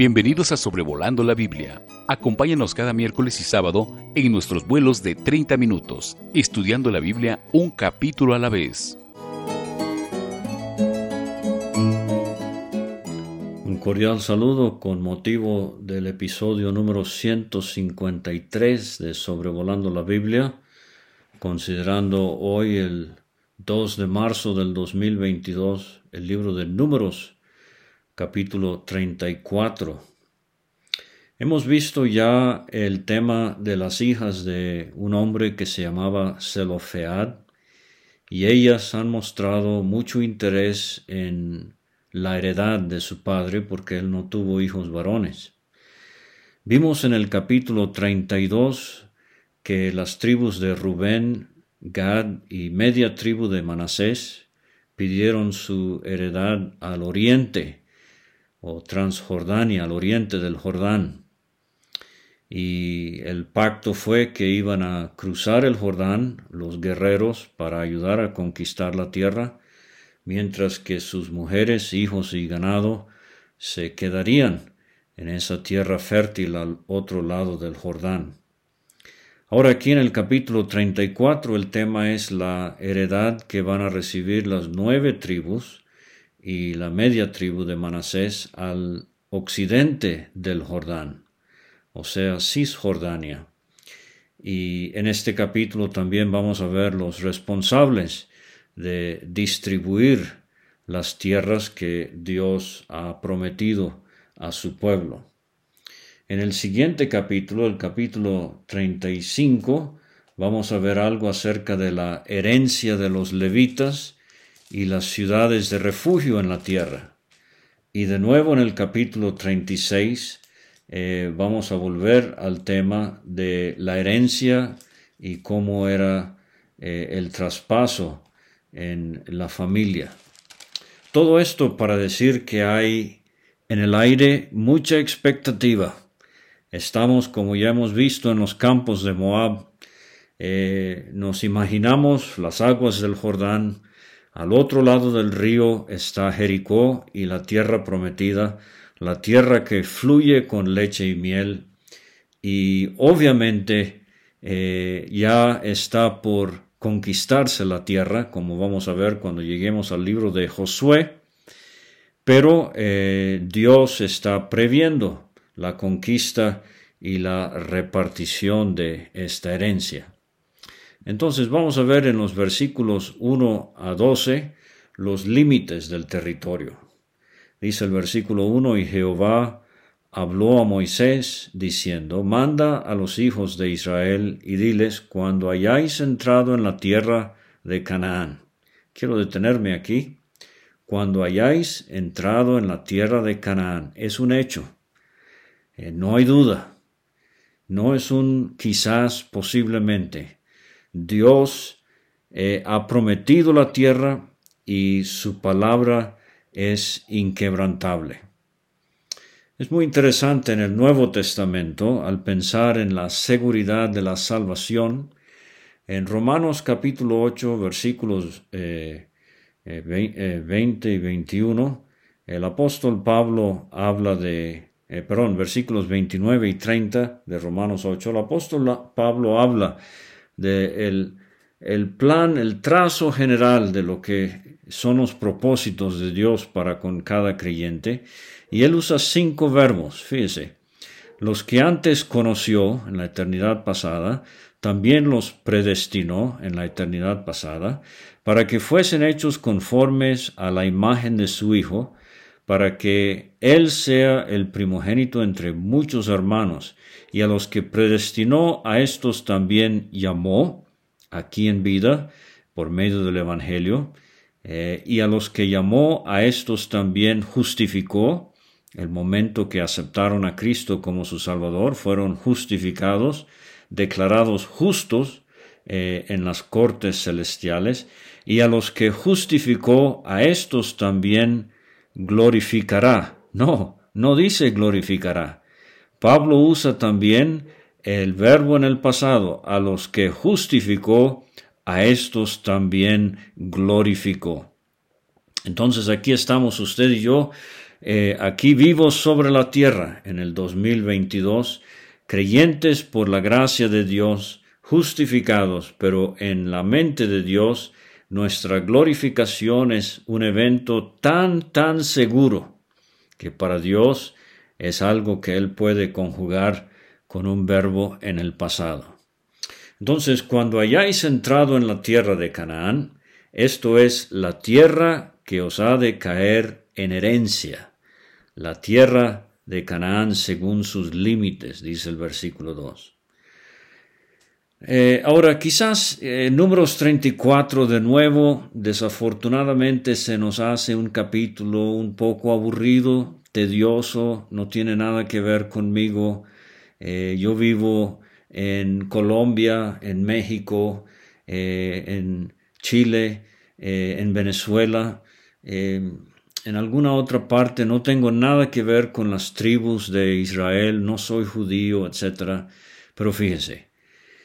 Bienvenidos a Sobrevolando la Biblia. Acompáñanos cada miércoles y sábado en nuestros vuelos de 30 minutos, estudiando la Biblia un capítulo a la vez. Un cordial saludo con motivo del episodio número 153 de Sobrevolando la Biblia, considerando hoy el 2 de marzo del 2022 el libro de Números capítulo 34. Hemos visto ya el tema de las hijas de un hombre que se llamaba Zelofead y ellas han mostrado mucho interés en la heredad de su padre porque él no tuvo hijos varones. Vimos en el capítulo 32 que las tribus de Rubén, Gad y media tribu de Manasés pidieron su heredad al oriente o Transjordania, al oriente del Jordán. Y el pacto fue que iban a cruzar el Jordán los guerreros para ayudar a conquistar la tierra, mientras que sus mujeres, hijos y ganado se quedarían en esa tierra fértil al otro lado del Jordán. Ahora aquí en el capítulo 34 el tema es la heredad que van a recibir las nueve tribus y la media tribu de Manasés al occidente del Jordán, o sea, Cisjordania. Y en este capítulo también vamos a ver los responsables de distribuir las tierras que Dios ha prometido a su pueblo. En el siguiente capítulo, el capítulo 35, vamos a ver algo acerca de la herencia de los levitas y las ciudades de refugio en la tierra. Y de nuevo en el capítulo 36 eh, vamos a volver al tema de la herencia y cómo era eh, el traspaso en la familia. Todo esto para decir que hay en el aire mucha expectativa. Estamos, como ya hemos visto en los campos de Moab, eh, nos imaginamos las aguas del Jordán, al otro lado del río está Jericó y la tierra prometida, la tierra que fluye con leche y miel. Y obviamente eh, ya está por conquistarse la tierra, como vamos a ver cuando lleguemos al libro de Josué, pero eh, Dios está previendo la conquista y la repartición de esta herencia. Entonces vamos a ver en los versículos 1 a 12 los límites del territorio. Dice el versículo 1, y Jehová habló a Moisés diciendo, manda a los hijos de Israel y diles, cuando hayáis entrado en la tierra de Canaán. Quiero detenerme aquí. Cuando hayáis entrado en la tierra de Canaán, es un hecho. Eh, no hay duda. No es un quizás posiblemente Dios eh, ha prometido la tierra y su palabra es inquebrantable. Es muy interesante en el Nuevo Testamento al pensar en la seguridad de la salvación. En Romanos capítulo 8 versículos 20 eh, eh, y 21, el apóstol Pablo habla de, perdón, versículos 29 y 30 de Romanos 8, el apóstol Pablo habla de el, plan, el trazo general de lo que son los propósitos de Dios para con cada creyente. Y él usa cinco verbos, fíjese. Los que antes conoció en la eternidad pasada, también los predestinó en la eternidad pasada, para que fuesen hechos conformes a la imagen de su Hijo, para que Él sea el primogénito entre muchos hermanos, y a los que predestinó a estos también llamó, aquí en vida, por medio del Evangelio, eh, y a los que llamó a estos también justificó, el momento que aceptaron a Cristo como su Salvador, fueron justificados, declarados justos eh, en las cortes celestiales, y a los que justificó, a estos también glorificará. No, no dice glorificará, Pablo usa también el verbo en el pasado, a los que justificó, a estos también glorificó. Entonces aquí estamos usted y yo eh, aquí vivos sobre la tierra en el 2022, creyentes por la gracia de Dios, justificados, pero en la mente de Dios, nuestra glorificación es un evento tan, tan seguro que para Dios es algo que Él puede conjugar con un verbo en el pasado. Entonces, cuando hayáis entrado en la tierra de Canaán, esto es la tierra que os ha de caer en herencia, la tierra de Canaán según sus límites, dice el versículo 2. Eh, ahora, quizás eh, números 34 de nuevo, desafortunadamente se nos hace un capítulo un poco aburrido, tedioso, no tiene nada que ver conmigo. Eh, yo vivo en Colombia, en México, en Chile, en Venezuela, en alguna otra parte, no tengo nada que ver con las tribus de Israel, no soy judío, etc. Pero fíjese,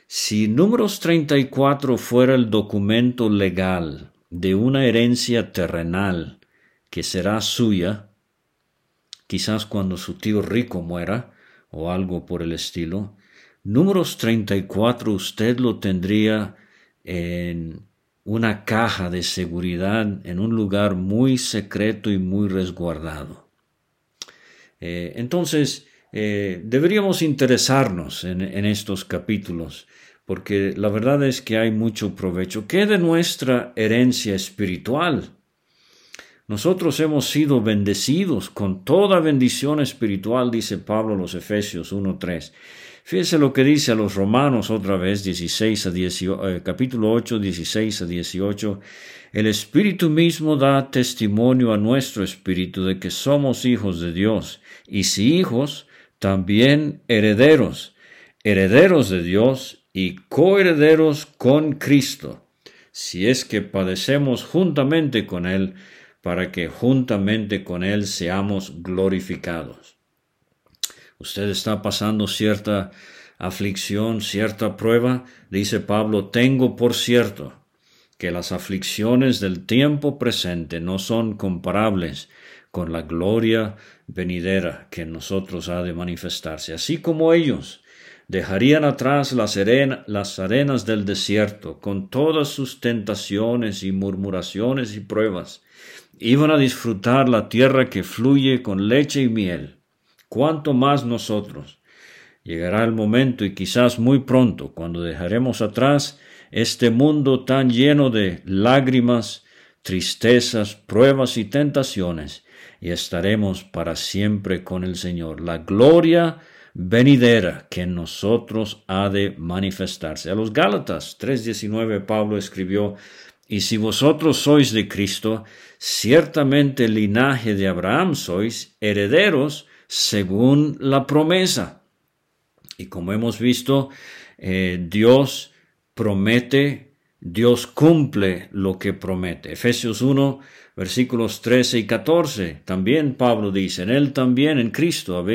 si Números 34 fuera el documento legal de una herencia terrenal que será suya, quizás cuando su tío rico muera o algo por el estilo, Números 34 usted lo tendría en una caja de seguridad en un lugar muy secreto y muy resguardado. Eh, entonces, eh, deberíamos interesarnos en, estos capítulos, porque la verdad es que hay mucho provecho. ¿Qué de nuestra herencia espiritual? Nosotros hemos sido bendecidos con toda bendición espiritual, dice Pablo a los Efesios 1.3. Fíjese lo que dice a los Romanos otra vez, 16 a 18, eh, capítulo 8, 16 a 18. El Espíritu mismo da testimonio a nuestro espíritu de que somos hijos de Dios, y si hijos, también herederos, herederos de Dios y coherederos con Cristo, si es que padecemos juntamente con Él, para que juntamente con Él seamos glorificados. Usted está pasando cierta aflicción, cierta prueba, dice Pablo, tengo por cierto que las aflicciones del tiempo presente no son comparables con la gloria venidera que en nosotros ha de manifestarse. Así como ellos dejarían atrás las, las arenas del desierto con todas sus tentaciones y murmuraciones y pruebas, iban a disfrutar la tierra que fluye con leche y miel. Cuanto más nosotros. Llegará el momento y quizás muy pronto cuando dejaremos atrás este mundo tan lleno de lágrimas, tristezas, pruebas y tentaciones y estaremos para siempre con el Señor. La gloria venidera que en nosotros ha de manifestarse. A los Gálatas 3:19 Pablo escribió, y si vosotros sois de Cristo, ciertamente el linaje de Abraham sois herederos según la promesa. Y como hemos visto, eh, Dios promete, Dios cumple lo que promete. Efesios 1 versículos 13 y 14. También Pablo dice, en él también, en Cristo,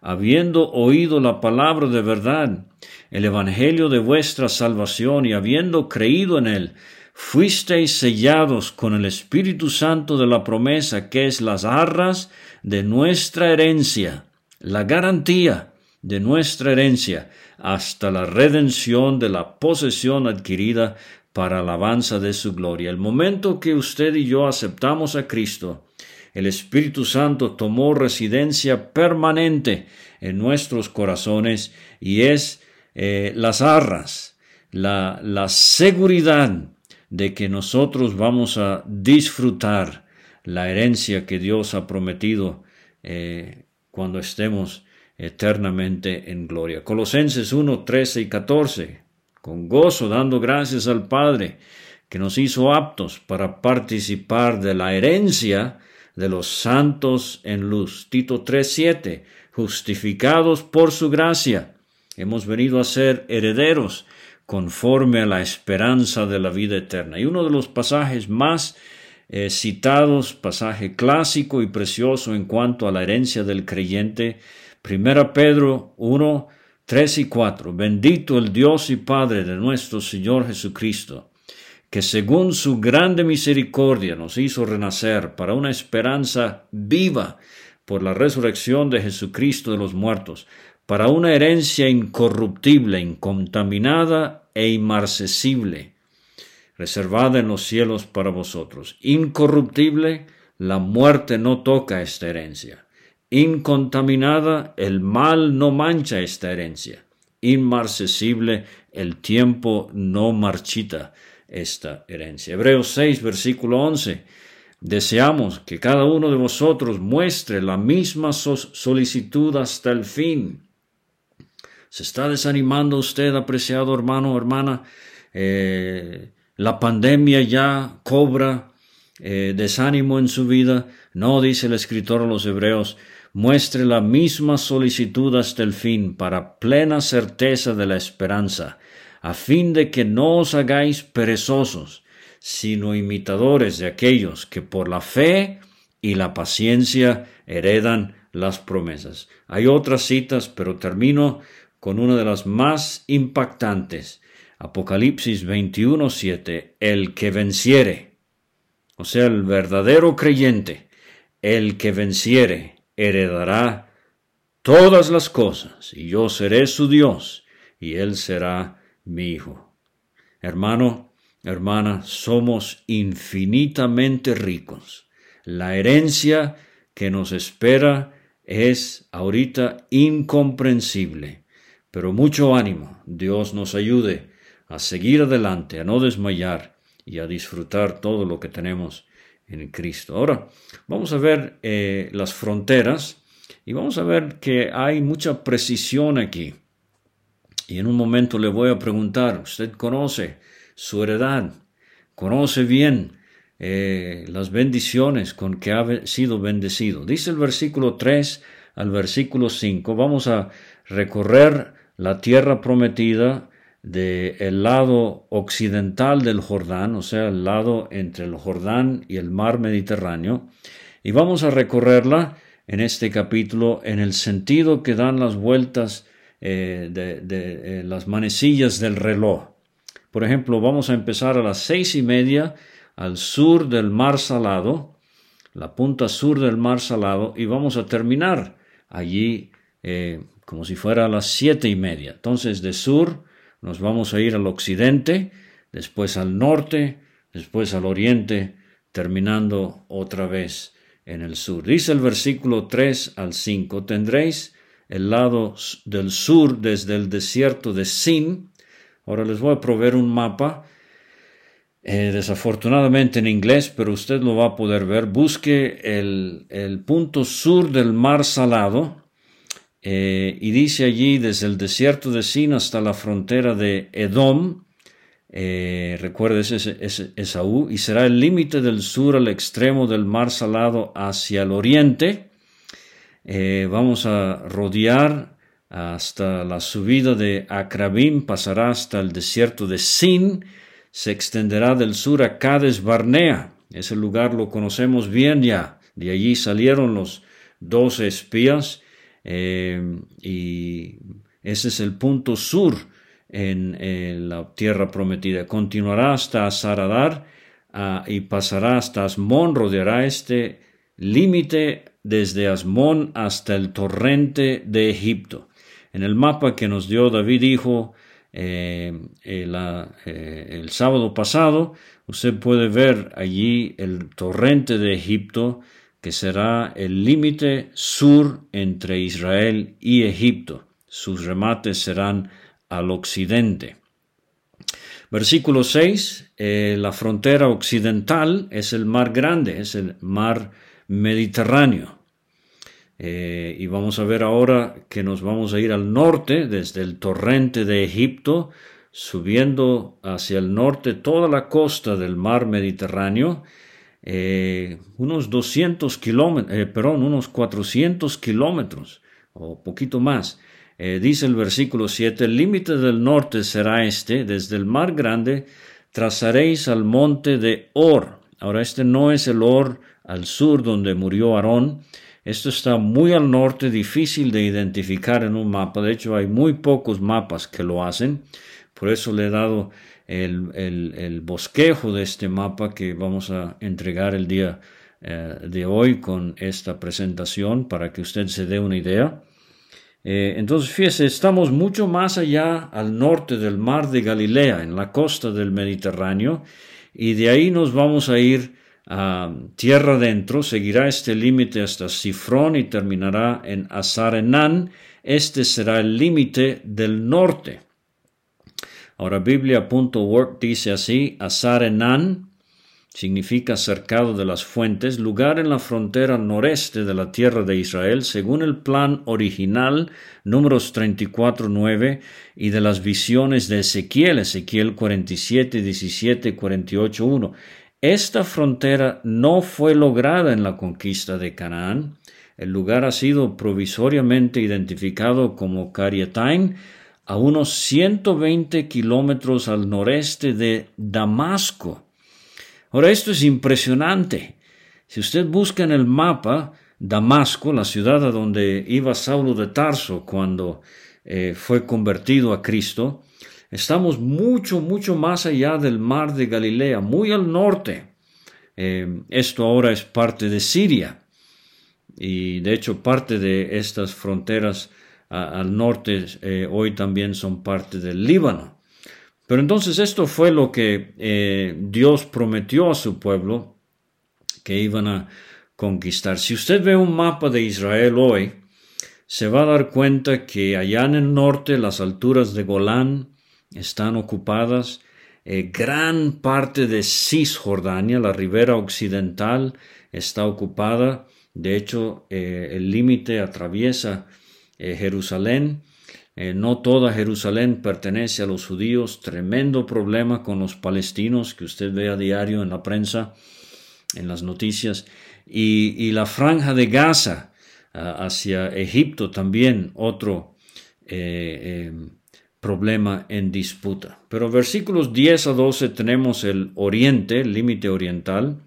habiendo oído la palabra de verdad, el evangelio de vuestra salvación y habiendo creído en él, fuisteis sellados con el Espíritu Santo de la promesa, que es las arras de nuestra herencia, la garantía de nuestra herencia, hasta la redención de la posesión adquirida para alabanza de su gloria. El momento que usted y yo aceptamos a Cristo, el Espíritu Santo tomó residencia permanente en nuestros corazones y es eh, las arras, la, la seguridad de que nosotros vamos a disfrutar la herencia que Dios ha prometido eh, cuando estemos eternamente en gloria. Colosenses 1, 13 y 14 con gozo dando gracias al Padre, que nos hizo aptos para participar de la herencia de los santos en luz. Tito 3:7, justificados por su gracia, hemos venido a ser herederos conforme a la esperanza de la vida eterna. Y uno de los pasajes más eh, citados, pasaje clásico y precioso en cuanto a la herencia del creyente, 1 Pedro 1, 3 y 4. Bendito el Dios y Padre de nuestro Señor Jesucristo, que según su grande misericordia nos hizo renacer para una esperanza viva por la resurrección de Jesucristo de los muertos, para una herencia incorruptible, incontaminada e inmarcesible, reservada en los cielos para vosotros. Incorruptible, la muerte no toca esta herencia. Incontaminada, el mal no mancha esta herencia. Inmarcesible, el tiempo no marchita esta herencia. Hebreos 6, versículo 11. Deseamos que cada uno de vosotros muestre la misma solicitud hasta el fin. ¿Se está desanimando usted, apreciado hermano o hermana? Eh, la pandemia ya cobra eh, desánimo en su vida. No, dice el escritor a los hebreos, muestre la misma solicitud hasta el fin para plena certeza de la esperanza a fin de que no os hagáis perezosos, sino imitadores de aquellos que por la fe y la paciencia heredan las promesas. Hay otras citas, pero termino con una de las más impactantes. Apocalipsis 21:7, el que venciere, o sea, el verdadero creyente, el que venciere, heredará todas las cosas, y yo seré su Dios, y él será mi hijo. Hermano, hermana, somos infinitamente ricos. La herencia que nos espera es ahorita incomprensible. Pero mucho ánimo, Dios nos ayude a seguir adelante, a no desmayar y a disfrutar todo lo que tenemos en Cristo. Ahora, vamos a ver eh, las fronteras y vamos a ver que hay mucha precisión aquí. Y en un momento le voy a preguntar, ¿usted conoce su heredad? ¿Conoce bien eh, las bendiciones con que ha sido bendecido? Dice el versículo 3 al versículo 5, vamos a recorrer la tierra prometida del lado occidental del Jordán, o sea, el lado entre el Jordán y el mar Mediterráneo, y vamos a recorrerla en este capítulo en el sentido que dan las vueltas eh, de, eh, las manecillas del reloj. Por ejemplo, vamos a empezar a las seis y media al sur del mar Salado, la punta sur del mar Salado, y vamos a terminar allí eh, como si fuera a las siete y media. Entonces, de sur nos vamos a ir al occidente, después al norte, después al oriente, terminando otra vez en el sur. Dice el versículo 3 al 5, tendréis el lado del sur desde el desierto de Sin. Ahora les voy a proveer un mapa, eh, desafortunadamente en inglés, pero usted lo va a poder ver. Busque el, punto sur del mar salado eh, y dice allí desde el desierto de Sin hasta la frontera de Edom. Eh, recuerde, ese es Esaú, y será el límite del sur al extremo del mar salado hacia el oriente eh, vamos a rodear hasta la subida de Acrabim, pasará hasta el desierto de Sin, se extenderá del sur a Cades Barnea. Ese lugar lo conocemos bien ya. De allí salieron los dos espías eh, y ese es el punto sur en, la tierra prometida. Continuará hasta Saradar ah, y pasará hasta Asmón, rodeará este límite desde Asmón hasta el torrente de Egipto. En el mapa que nos dio David dijo eh, eh, eh, el sábado pasado, usted puede ver allí el torrente de Egipto, será el límite sur entre Israel y Egipto. Sus remates serán al occidente. Versículo 6, la frontera occidental es el mar grande, es el mar Mediterráneo. Eh, y vamos a ver ahora que nos vamos a ir al norte, desde el torrente de Egipto, subiendo hacia el norte toda la costa del mar Mediterráneo, eh, unos 200 kilómetros, eh, unos 400 kilómetros o poquito más. dice el versículo 7, el límite del norte será este, desde el mar grande trazaréis al monte de Or. Ahora este no es el Or al sur donde murió Aarón, esto está muy al norte, difícil de identificar en un mapa. De hecho, hay muy pocos mapas que lo hacen, Por eso le he dado el, bosquejo de este mapa que vamos a entregar el día eh, de hoy con esta presentación para que usted se dé una idea. Eh, entonces, fíjese, estamos mucho más allá al norte del mar de Galilea, en la costa del Mediterráneo, y de ahí nos vamos a ir a tierra adentro, seguirá este límite hasta Sifrón y terminará en Azarenán. Este será el límite del norte. Ahora, Biblia.org dice así: Azarenán significa cercado de las fuentes, lugar en la frontera noreste de la tierra de Israel, según el plan original, números 34.9, y de las visiones de Ezequiel, Ezequiel 47, 17, 48, 1. Esta frontera no fue lograda en la conquista de Canaán. El lugar ha sido provisoriamente identificado como Cariatain, a unos 120 kilómetros al noreste de Damasco. Ahora, esto es impresionante. Si usted busca en el mapa Damasco, la ciudad a donde iba Saulo de Tarso cuando eh, fue convertido a Cristo, estamos mucho, mucho más allá del mar de Galilea, muy al norte. Eh, esto ahora es parte de Siria y de hecho parte de estas fronteras al norte eh, hoy también son parte del Líbano. Pero entonces esto fue lo que eh, Dios prometió a su pueblo que iban a conquistar. Si usted ve un mapa de Israel hoy, se va a dar cuenta que allá en el norte las alturas de Golán están ocupadas, eh, gran parte de Cisjordania, la ribera occidental, está ocupada. De hecho, el límite atraviesa Jerusalén eh, no toda Jerusalén pertenece a los judíos. Tremendo problema con los palestinos que usted ve a diario en la prensa, en las noticias. Y, la franja de Gaza hacia Egipto también otro eh, eh, problema en disputa. Pero versículos 10 a 12 tenemos el oriente, el límite oriental.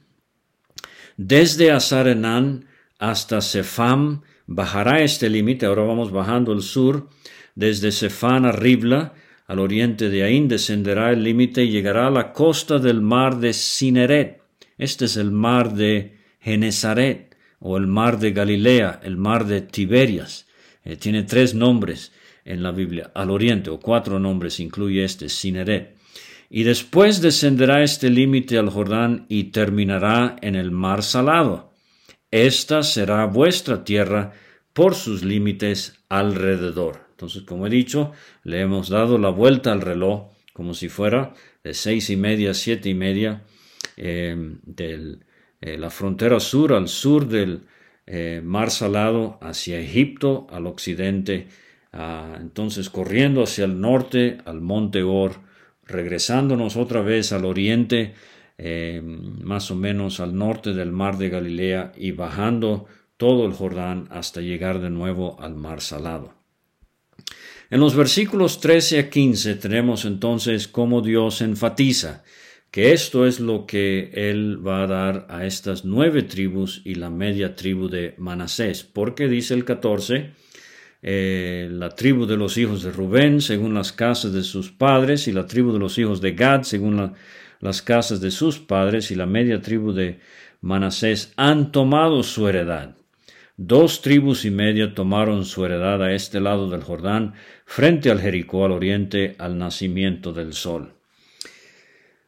Desde Azarenán hasta Sefam bajará este límite. Ahora vamos bajando el sur desde Sefán a Ribla, al oriente de Ain, descenderá el límite y llegará a la costa del mar de Cineret. Este es el mar de Genezaret o el mar de Galilea, el mar de Tiberias. Eh, tiene tres nombres en la Biblia, al oriente, o cuatro nombres incluye este, Cineret. Y después descenderá este límite al Jordán y terminará en el mar salado. Esta será vuestra tierra por sus límites alrededor. Entonces, como he dicho, le hemos dado la vuelta al reloj como si fuera de seis y media siete y media eh, de eh, la frontera sur al sur del eh, mar salado hacia Egipto al occidente entonces corriendo hacia el norte al monte Or regresándonos otra vez al oriente más o menos al norte del mar de Galilea y bajando todo el Jordán hasta llegar de nuevo al mar salado. En los versículos 13 a 15 tenemos entonces cómo Dios enfatiza que esto es lo que Él va a dar a estas nueve tribus y la media tribu de Manasés, porque dice el 14, eh, la tribu de los hijos de Rubén según las casas de sus padres y la tribu de los hijos de Gad según las casas de sus padres y la media tribu de Manasés han tomado su heredad. Dos tribus y media tomaron su heredad a este lado del Jordán, frente al Jericó al oriente, al nacimiento del sol.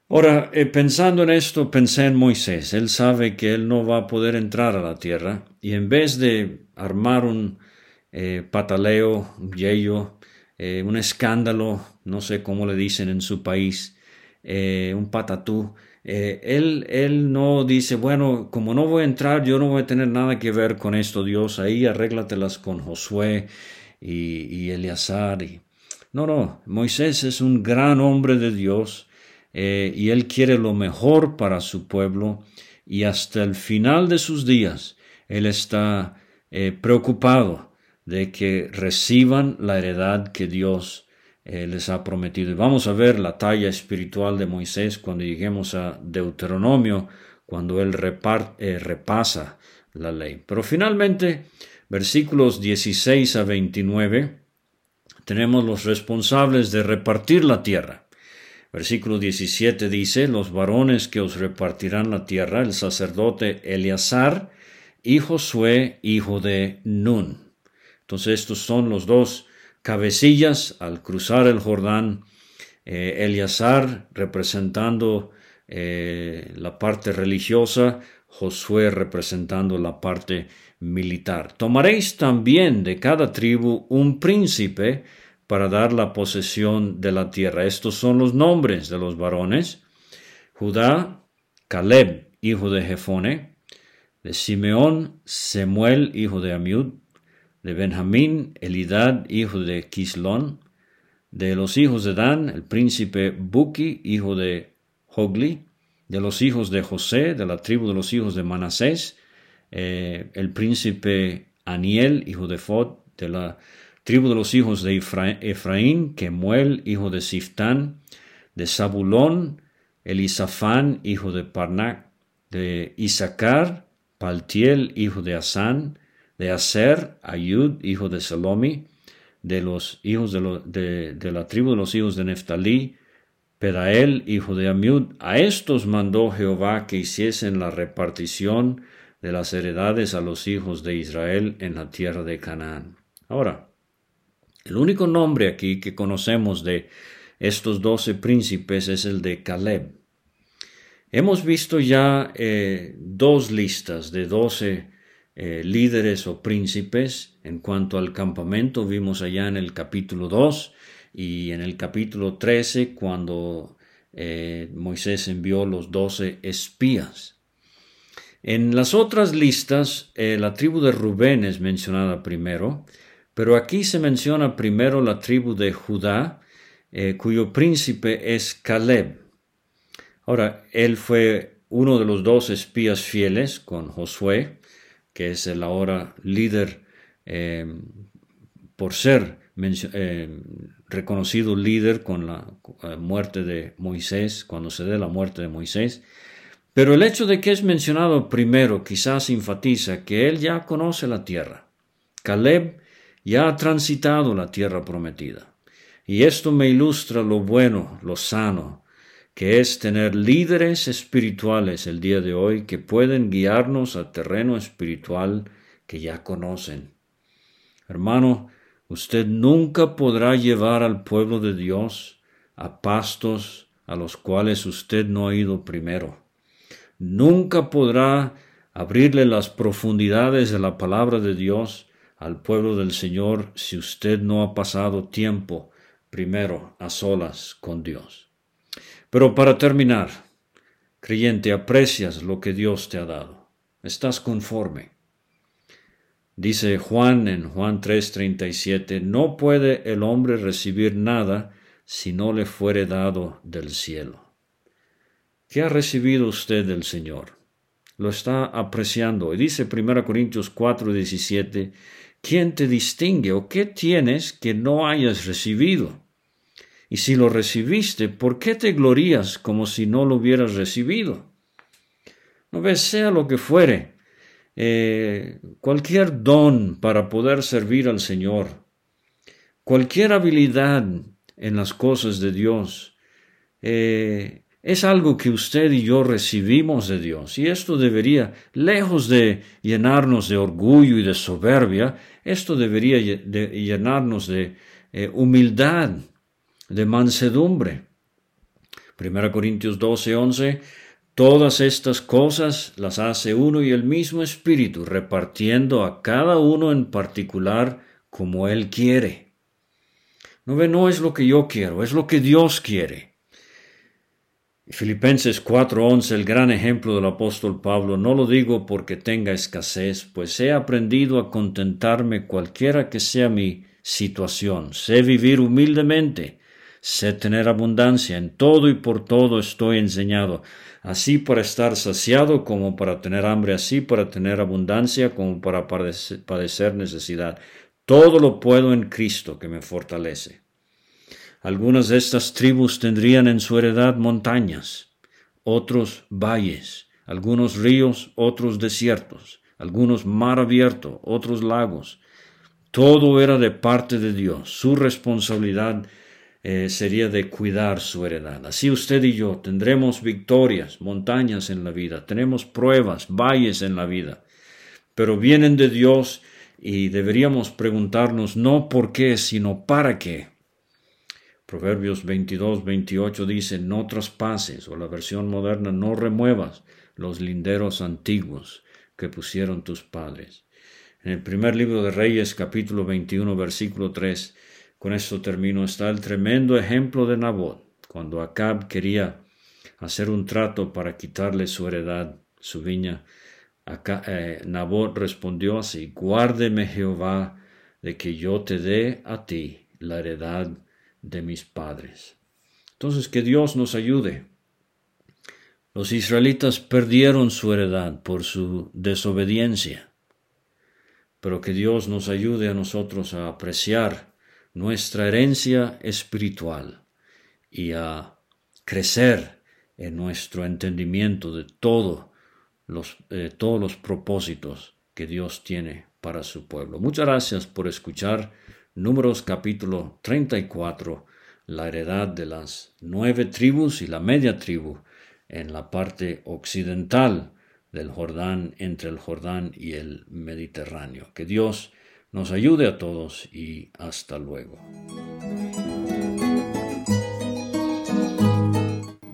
Ahora, eh, pensando en esto, pensé en Moisés. Él sabe que él no va a poder entrar a la tierra y en vez de armar un eh, pataleo, un yello, eh, un escándalo, no sé cómo le dicen en su país, un patatú, eh, él, él no dice, bueno, como no voy a entrar, yo no voy a tener nada que ver con esto, Dios, ahí arréglatelas con Josué y, y Eleazar. Y... No, no, Moisés es un gran hombre de Dios eh, y él quiere lo mejor para su pueblo y hasta el final de sus días él está eh, preocupado de que reciban la heredad que Dios eh, les ha prometido. Y vamos a ver la talla espiritual de Moisés cuando lleguemos a Deuteronomio, cuando él eh, repasa la ley. Pero finalmente, versículos 16 a 29, tenemos los responsables de repartir la tierra. Versículo 17 dice, los varones que os repartirán la tierra, el sacerdote Eleazar y Josué, hijo de Nun. Entonces estos son los dos cabecillas al cruzar el Jordán. Eh, Eleazar representando eh, la parte religiosa, Josué representando la parte militar. Tomaréis también de cada tribu un príncipe para dar la posesión de la tierra. Estos son los nombres de los varones. Judá, Caleb, hijo de Jefone, de Simeón, Semuel, hijo de Amiud, de Benjamín, Elidad, hijo de Quislón, de los hijos de Dan, el príncipe Buki, hijo de Hogli, de los hijos de José, de la tribu de los hijos de Manasés, eh, el príncipe Aniel, hijo de Fod, de la tribu de los hijos de Efraín, Kemuel, hijo de Siftán, de Zabulón, Elisafán, hijo de Parnac, de Isaacar, Paltiel, hijo de Asán, de Aser, Ayud, hijo de Salomi, de los hijos de, la tribu de los hijos de Neftalí, Pedael, hijo de Amiud, a estos mandó Jehová que hiciesen la repartición de las heredades a los hijos de Israel en la tierra de Canaán. Ahora, el único nombre aquí que conocemos de estos doce príncipes es el de Caleb. Hemos visto ya eh, dos listas de doce eh, líderes o príncipes en cuanto al campamento. Vimos allá en el capítulo 2 y en el capítulo 13 cuando eh, Moisés envió los doce espías. En las otras listas, la tribu de Rubén es mencionada primero, pero aquí se menciona primero la tribu de Judá, eh, cuyo príncipe es Caleb. Ahora, él fue uno de los dos espías fieles con Josué, que es el ahora líder eh, por ser eh, reconocido líder con la muerte de Moisés, cuando se dé la muerte de Moisés. Pero el hecho de que es mencionado primero quizás enfatiza que él ya conoce la tierra. Caleb ya ha transitado la tierra prometida. Y esto me ilustra lo bueno, lo sano, que es tener líderes espirituales el día de hoy que pueden guiarnos al terreno espiritual que ya conocen. Hermano, usted nunca podrá llevar al pueblo de Dios a pastos a los cuales usted no ha ido primero. Nunca podrá abrirle las profundidades de la palabra de Dios al pueblo del Señor si usted no ha pasado tiempo primero a solas con Dios. Pero para terminar, creyente, aprecias lo que Dios te ha dado. Estás conforme. Dice Juan en Juan 3:37, no puede el hombre recibir nada si no le fuere dado del cielo. ¿Qué ha recibido usted del Señor? Lo está apreciando. Y dice 1 Corintios 4:17, ¿Quién te distingue o qué tienes que no hayas recibido? Y si lo recibiste, ¿por qué te glorías como si no lo hubieras recibido? No ves, sea lo que fuere, eh, cualquier don para poder servir al Señor, cualquier habilidad en las cosas de Dios, eh, es algo que usted y yo recibimos de Dios. Y esto debería, lejos de llenarnos de orgullo y de soberbia, esto debería llenarnos de eh, humildad, de mansedumbre. 1 Corintios 12, 11. Todas estas cosas las hace uno y el mismo Espíritu, repartiendo a cada uno en particular como Él quiere. No ve, no es lo que yo quiero, es lo que Dios quiere. Filipenses 4:11, el gran ejemplo del apóstol Pablo, no lo digo porque tenga escasez, pues he aprendido a contentarme cualquiera que sea mi situación. Sé vivir humildemente, sé tener abundancia, en todo y por todo estoy enseñado, así para estar saciado como para tener hambre, así para tener abundancia como para padecer necesidad. Todo lo puedo en Cristo que me fortalece. Algunas de estas tribus tendrían en su heredad montañas, otros valles, algunos ríos, otros desiertos, algunos mar abierto, otros lagos. Todo era de parte de Dios, su responsabilidad eh, sería de cuidar su heredad. Así usted y yo tendremos victorias, montañas en la vida, tenemos pruebas, valles en la vida, pero vienen de Dios y deberíamos preguntarnos no por qué, sino para qué. Proverbios 22, 28 dice, no traspases, o la versión moderna, no remuevas los linderos antiguos que pusieron tus padres. En el primer libro de Reyes, capítulo 21, versículo 3, con esto termino, está el tremendo ejemplo de Nabot, cuando Acab quería hacer un trato para quitarle su heredad, su viña. Eh, Nabot respondió así, guárdeme Jehová de que yo te dé a ti la heredad de mis padres. Entonces, que Dios nos ayude. Los israelitas perdieron su heredad por su desobediencia, pero que Dios nos ayude a nosotros a apreciar nuestra herencia espiritual y a crecer en nuestro entendimiento de todo los, eh, todos los propósitos que Dios tiene para su pueblo. Muchas gracias por escuchar Números capítulo 34, la heredad de las nueve tribus y la media tribu en la parte occidental del Jordán, entre el Jordán y el Mediterráneo. Que Dios nos ayude a todos y hasta luego.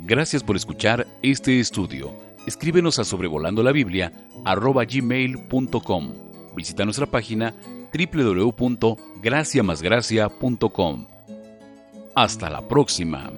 Gracias por escuchar este estudio. Escríbenos a sobrevolando la Biblia gmail.com. Visita nuestra página www.graciamasgracia.com. Hasta la próxima.